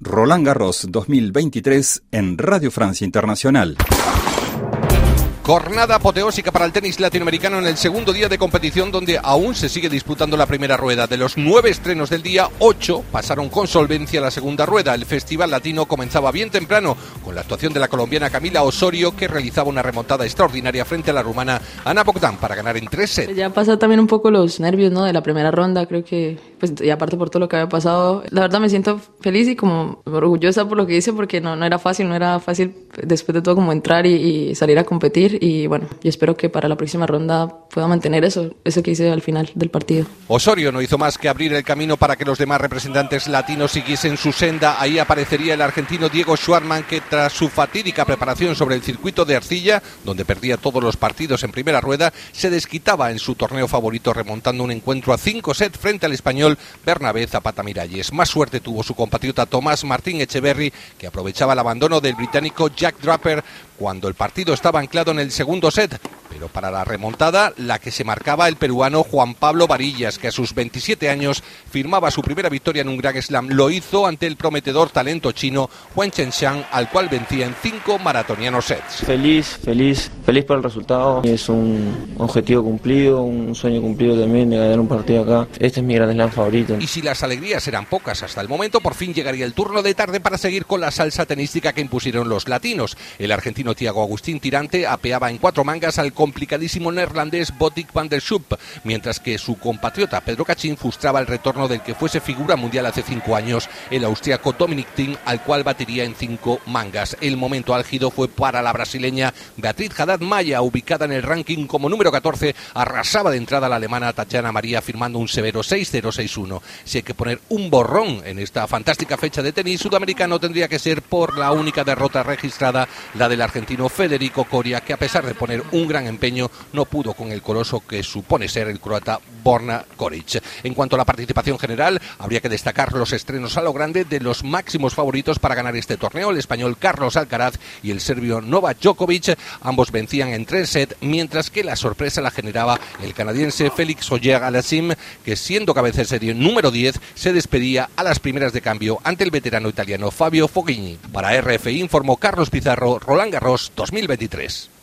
Roland Garros 2023 en Radio Francia Internacional. Jornada apoteósica para el tenis latinoamericano en el segundo día de competición donde aún se sigue disputando la primera rueda. De los nueve estrenos del día, ocho pasaron con solvencia a la segunda rueda. El Festival Latino comenzaba bien temprano con la actuación de la colombiana Camila Osorio que realizaba una remontada extraordinaria frente a la rumana Ana Bogdan para ganar en tres sets. Ya pasado también un poco los nervios ¿no? de la primera ronda, creo que, pues, y aparte por todo lo que había pasado, la verdad me siento feliz y como orgullosa por lo que hice porque no, no era fácil, no era fácil después de todo como entrar y, y salir a competir y bueno, y espero que para la próxima ronda pueda mantener eso, eso que hice al final del partido. Osorio no hizo más que abrir el camino para que los demás representantes latinos siguiesen su senda. Ahí aparecería el argentino Diego Schwarman que tras su fatídica preparación sobre el circuito de arcilla, donde perdía todos los partidos en primera rueda, se desquitaba en su torneo favorito remontando un encuentro a cinco sets frente al español Bernabé Zapata Miralles. Más suerte tuvo su compatriota Tomás Martín Echeverry, que aprovechaba el abandono del británico Jack Draper cuando el partido estaba anclado en el segundo set. Pero para la remontada, la que se marcaba el peruano Juan Pablo Varillas, que a sus 27 años firmaba su primera victoria en un Grand Slam, lo hizo ante el prometedor talento chino Huan Chenshan, al cual vencía en cinco maratonianos sets. Feliz, feliz, feliz por el resultado. Es un objetivo cumplido, un sueño cumplido también de ganar un partido acá. Este es mi Grand Slam favorito. Y si las alegrías eran pocas hasta el momento, por fin llegaría el turno de tarde para seguir con la salsa tenística que impusieron los latinos. El argentino Tiago Agustín Tirante apeaba en cuatro mangas al complicadísimo neerlandés Botik van der Schupp, mientras que su compatriota Pedro Cachín frustraba el retorno del que fuese figura mundial hace cinco años, el austriaco Dominic Thiem, al cual batiría en cinco mangas. El momento álgido fue para la brasileña Beatriz Haddad Maya, ubicada en el ranking como número 14, arrasaba de entrada la alemana Tatiana María firmando un severo 6-0-6-1. Si hay que poner un borrón en esta fantástica fecha de tenis sudamericano, tendría que ser por la única derrota registrada, la del argentino Federico Coria, que a pesar de poner un empeño, no pudo con el coloso que supone ser el croata Borna Koric. En cuanto a la participación general, habría que destacar los estrenos a lo grande de los máximos favoritos para ganar este torneo, el español Carlos Alcaraz y el serbio Novak Djokovic. Ambos vencían en tres sets, mientras que la sorpresa la generaba el canadiense Félix Oyer Alassim, que siendo cabeza de serie número 10, se despedía a las primeras de cambio ante el veterano italiano Fabio Foghini. Para RFI informó Carlos Pizarro, Roland Garros 2023.